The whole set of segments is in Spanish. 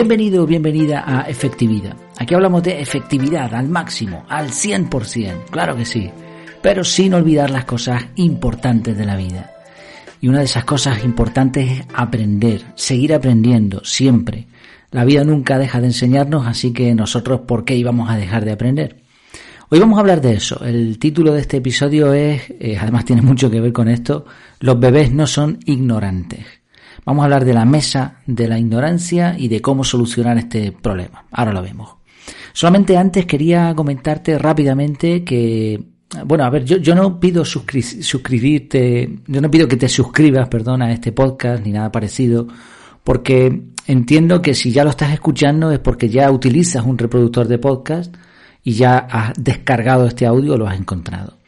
Bienvenido o bienvenida a Efectividad. Aquí hablamos de efectividad al máximo, al 100%, claro que sí, pero sin olvidar las cosas importantes de la vida. Y una de esas cosas importantes es aprender, seguir aprendiendo, siempre. La vida nunca deja de enseñarnos, así que nosotros, ¿por qué íbamos a dejar de aprender? Hoy vamos a hablar de eso. El título de este episodio es, eh, además tiene mucho que ver con esto, los bebés no son ignorantes. Vamos a hablar de la mesa de la ignorancia y de cómo solucionar este problema. Ahora lo vemos. Solamente antes quería comentarte rápidamente que, bueno, a ver, yo, yo no pido suscribirte, yo no pido que te suscribas, perdón, a este podcast ni nada parecido, porque entiendo que si ya lo estás escuchando es porque ya utilizas un reproductor de podcast y ya has descargado este audio o lo has encontrado.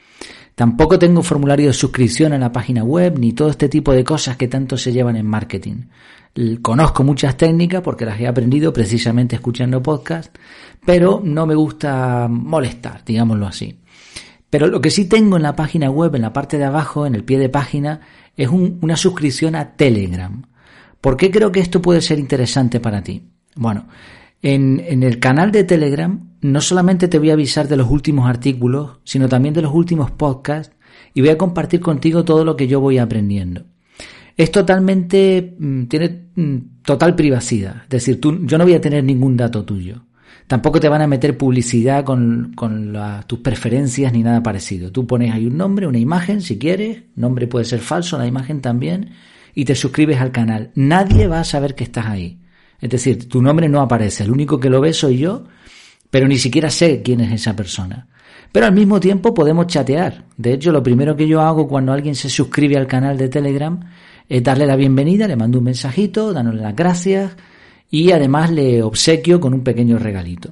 Tampoco tengo formulario de suscripción en la página web ni todo este tipo de cosas que tanto se llevan en marketing. Conozco muchas técnicas porque las he aprendido precisamente escuchando podcast, pero no me gusta molestar, digámoslo así. Pero lo que sí tengo en la página web, en la parte de abajo, en el pie de página, es una suscripción a Telegram. ¿Por qué creo que esto puede ser interesante para ti? Bueno, en, en, el canal de Telegram no solamente te voy a avisar de los últimos artículos, sino también de los últimos podcasts y voy a compartir contigo todo lo que yo voy aprendiendo. Es totalmente, mm, tiene mm, total privacidad, es decir, tú, yo no voy a tener ningún dato tuyo. Tampoco te van a meter publicidad con, con tus preferencias ni nada parecido. Tú pones ahí un nombre, una imagen, si quieres, nombre puede ser falso, la imagen también, y te suscribes al canal. Nadie va a saber que estás ahí. Es decir, tu nombre no aparece, el único que lo ve soy yo, pero ni siquiera sé quién es esa persona. Pero al mismo tiempo podemos chatear. De hecho, lo primero que yo hago cuando alguien se suscribe al canal de Telegram es darle la bienvenida, le mando un mensajito, dándole las gracias y además le obsequio con un pequeño regalito.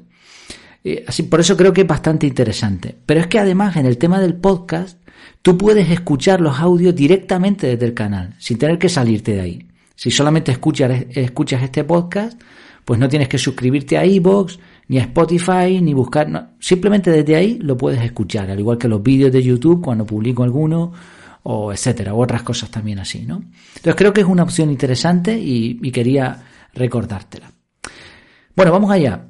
Eh, así, por eso creo que es bastante interesante. Pero es que además en el tema del podcast, tú puedes escuchar los audios directamente desde el canal, sin tener que salirte de ahí. Si solamente escuchas, escuchas este podcast, pues no tienes que suscribirte a iVoox, ni a Spotify, ni buscar, simplemente desde ahí lo puedes escuchar, al igual que los vídeos de YouTube cuando publico alguno, o etcétera, u otras cosas también así, ¿no? Entonces creo que es una opción interesante y, quería recordártela. Bueno, vamos allá.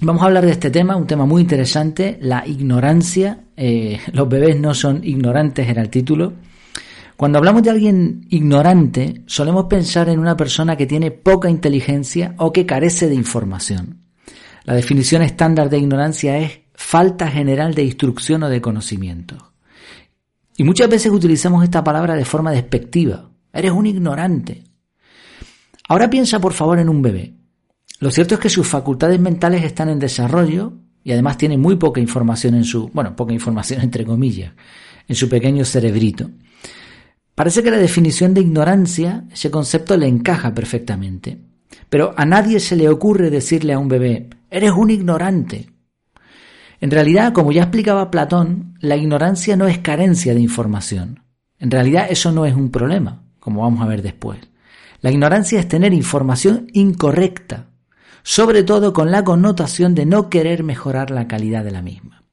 Vamos a hablar de este tema, un tema muy interesante, la ignorancia. Eh, los bebés no son ignorantes, era el título. Cuando hablamos de alguien ignorante, solemos pensar en una persona que tiene poca inteligencia o que carece de información. La definición estándar de ignorancia es falta general de instrucción o de conocimiento. Y muchas veces utilizamos esta palabra de forma despectiva. Eres un ignorante. Ahora piensa por favor en un bebé. Lo cierto es que sus facultades mentales están en desarrollo y además tiene muy poca información en su, bueno, poca información entre comillas, en su pequeño cerebrito. Parece que la definición de ignorancia, ese concepto le encaja perfectamente. Pero a nadie se le ocurre decirle a un bebé, eres un ignorante. En realidad, como ya explicaba Platón, la ignorancia no es carencia de información. En realidad eso no es un problema, como vamos a ver después. La ignorancia es tener información incorrecta, sobre todo con la connotación de no querer mejorar la calidad de la misma.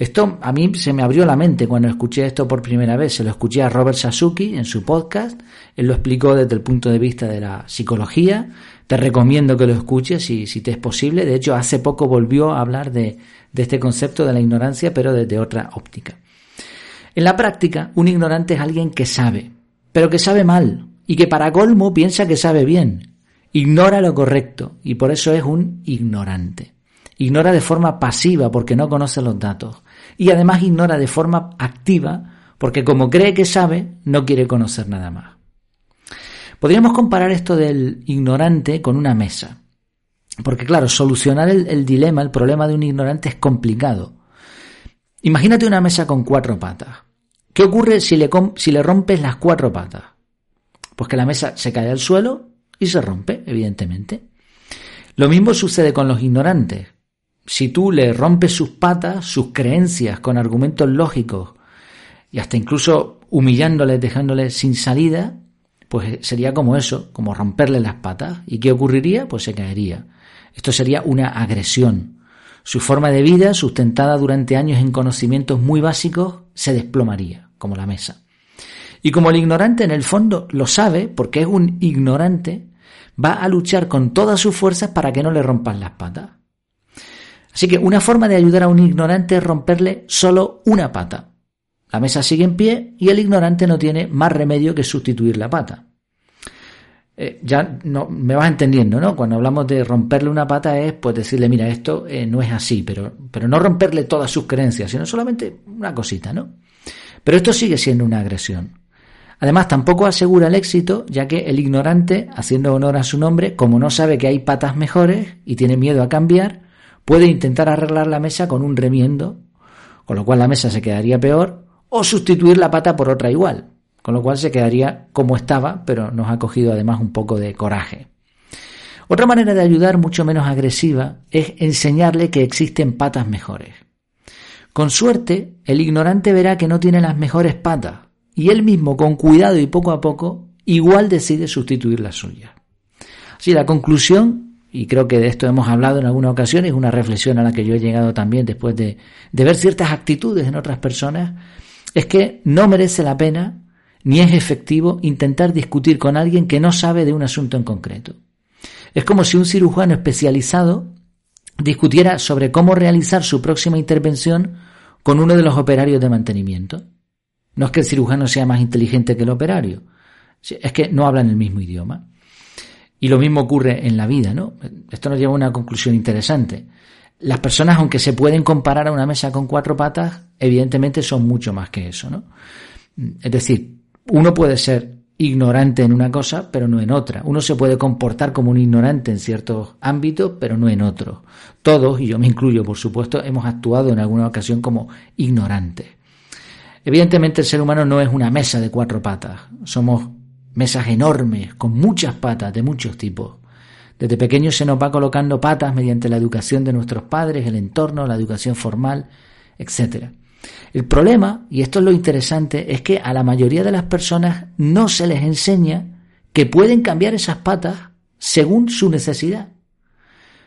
Esto a mí se me abrió la mente cuando escuché esto por primera vez. Se lo escuché a Robert Sasuki en su podcast. Él lo explicó desde el punto de vista de la psicología. Te recomiendo que lo escuches si, si te es posible. De hecho, hace poco volvió a hablar de, de este concepto de la ignorancia, pero desde otra óptica. En la práctica, un ignorante es alguien que sabe, pero que sabe mal y que para colmo piensa que sabe bien. Ignora lo correcto y por eso es un ignorante. Ignora de forma pasiva porque no conoce los datos y además ignora de forma activa porque como cree que sabe, no quiere conocer nada más. Podríamos comparar esto del ignorante con una mesa. Porque claro, solucionar el, dilema, el problema de un ignorante es complicado. Imagínate una mesa con cuatro patas. ¿Qué ocurre si le, si le rompes las cuatro patas? Pues que la mesa se cae al suelo y se rompe, evidentemente. Lo mismo sucede con los ignorantes si tú le rompes sus patas, sus creencias con argumentos lógicos y hasta incluso humillándoles, dejándoles sin salida, pues sería como eso, como romperle las patas. ¿Y qué ocurriría? Pues se caería. Esto sería una agresión. Su forma de vida, sustentada durante años en conocimientos muy básicos, se desplomaría, como la mesa. Y como el ignorante en el fondo lo sabe, porque es un ignorante, va a luchar con todas sus fuerzas para que no le rompan las patas. Así que una forma de ayudar a un ignorante es romperle solo una pata. La mesa sigue en pie y el ignorante no tiene más remedio que sustituir la pata. Eh, ya no, me vas entendiendo, ¿no? Cuando hablamos de romperle una pata es pues decirle, mira, esto eh, no es así, pero, pero no romperle todas sus creencias, sino solamente una cosita, ¿no? Pero esto sigue siendo una agresión. Además, tampoco asegura el éxito, ya que el ignorante, haciendo honor a su nombre, como no sabe que hay patas mejores y tiene miedo a cambiar, puede intentar arreglar la mesa con un remiendo, con lo cual la mesa se quedaría peor, o sustituir la pata por otra igual, con lo cual se quedaría como estaba, pero nos ha cogido además un poco de coraje. Otra manera de ayudar mucho menos agresiva es enseñarle que existen patas mejores. Con suerte, el ignorante verá que no tiene las mejores patas y él mismo, con cuidado y poco a poco, igual decide sustituir las suyas. Así, la conclusión, y creo que de esto hemos hablado en alguna ocasión, es una reflexión a la que yo he llegado también después de, de ver ciertas actitudes en otras personas, es que no merece la pena ni es efectivo intentar discutir con alguien que no sabe de un asunto en concreto. Es como si un cirujano especializado discutiera sobre cómo realizar su próxima intervención con uno de los operarios de mantenimiento. No es que el cirujano sea más inteligente que el operario, es que no hablan el mismo idioma. Y lo mismo ocurre en la vida, ¿no? Esto nos lleva a una conclusión interesante. Las personas, aunque se pueden comparar a una mesa con cuatro patas, evidentemente son mucho más que eso, ¿no? Es decir, uno puede ser ignorante en una cosa, pero no en otra. Uno se puede comportar como un ignorante en ciertos ámbitos, pero no en otros. Todos, y yo me incluyo, por supuesto, hemos actuado en alguna ocasión como ignorantes. Evidentemente el ser humano no es una mesa de cuatro patas. Somos mesas enormes, con muchas patas de muchos tipos. Desde pequeños se nos va colocando patas mediante la educación de nuestros padres, el entorno, la educación formal, etcétera. El problema, y esto es lo interesante, es que a la mayoría de las personas no se les enseña que pueden cambiar esas patas según su necesidad.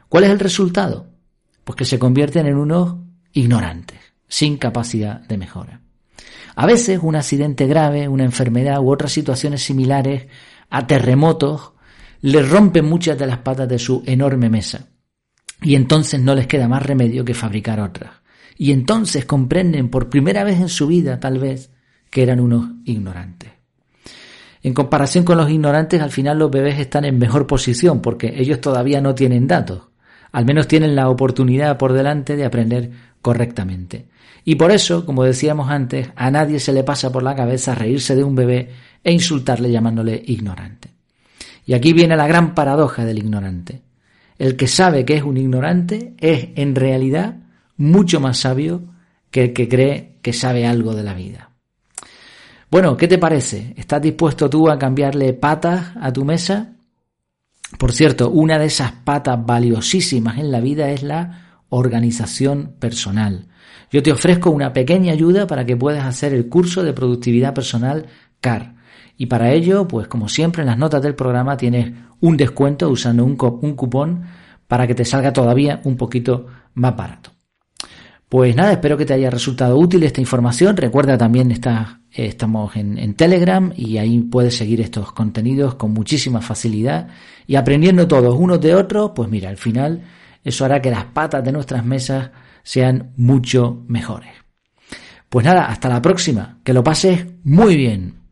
¿Cuál es el resultado? Pues que se convierten en unos ignorantes, sin capacidad de mejora. A veces un accidente grave, una enfermedad u otras situaciones similares a terremotos les rompen muchas de las patas de su enorme mesa y entonces no les queda más remedio que fabricar otras y entonces comprenden por primera vez en su vida, tal vez, que eran unos ignorantes. En comparación con los ignorantes, al final los bebés están en mejor posición porque ellos todavía no tienen datos. Al menos tienen la oportunidad por delante de aprender correctamente. Y por eso, como decíamos antes, a nadie se le pasa por la cabeza reírse de un bebé e insultarle llamándole ignorante. Y aquí viene la gran paradoja del ignorante. El que sabe que es un ignorante es en realidad mucho más sabio que el que cree que sabe algo de la vida. Bueno, ¿qué te parece? ¿Estás dispuesto tú a cambiarle patas a tu mesa? Por cierto, una de esas patas valiosísimas en la vida es la organización personal. Yo te ofrezco una pequeña ayuda para que puedas hacer el curso de productividad personal CAR. Y para ello, pues como siempre en las notas del programa tienes un descuento usando un, cupón para que te salga todavía un poquito más barato. Pues nada, espero que te haya resultado útil esta información. Recuerda también está, estamos en, en, Telegram y ahí puedes seguir estos contenidos con muchísima facilidad y aprendiendo todos unos de otros, pues mira, al final eso hará que las patas de nuestras mesas sean mucho mejores. Pues nada, hasta la próxima. Que lo pases muy bien.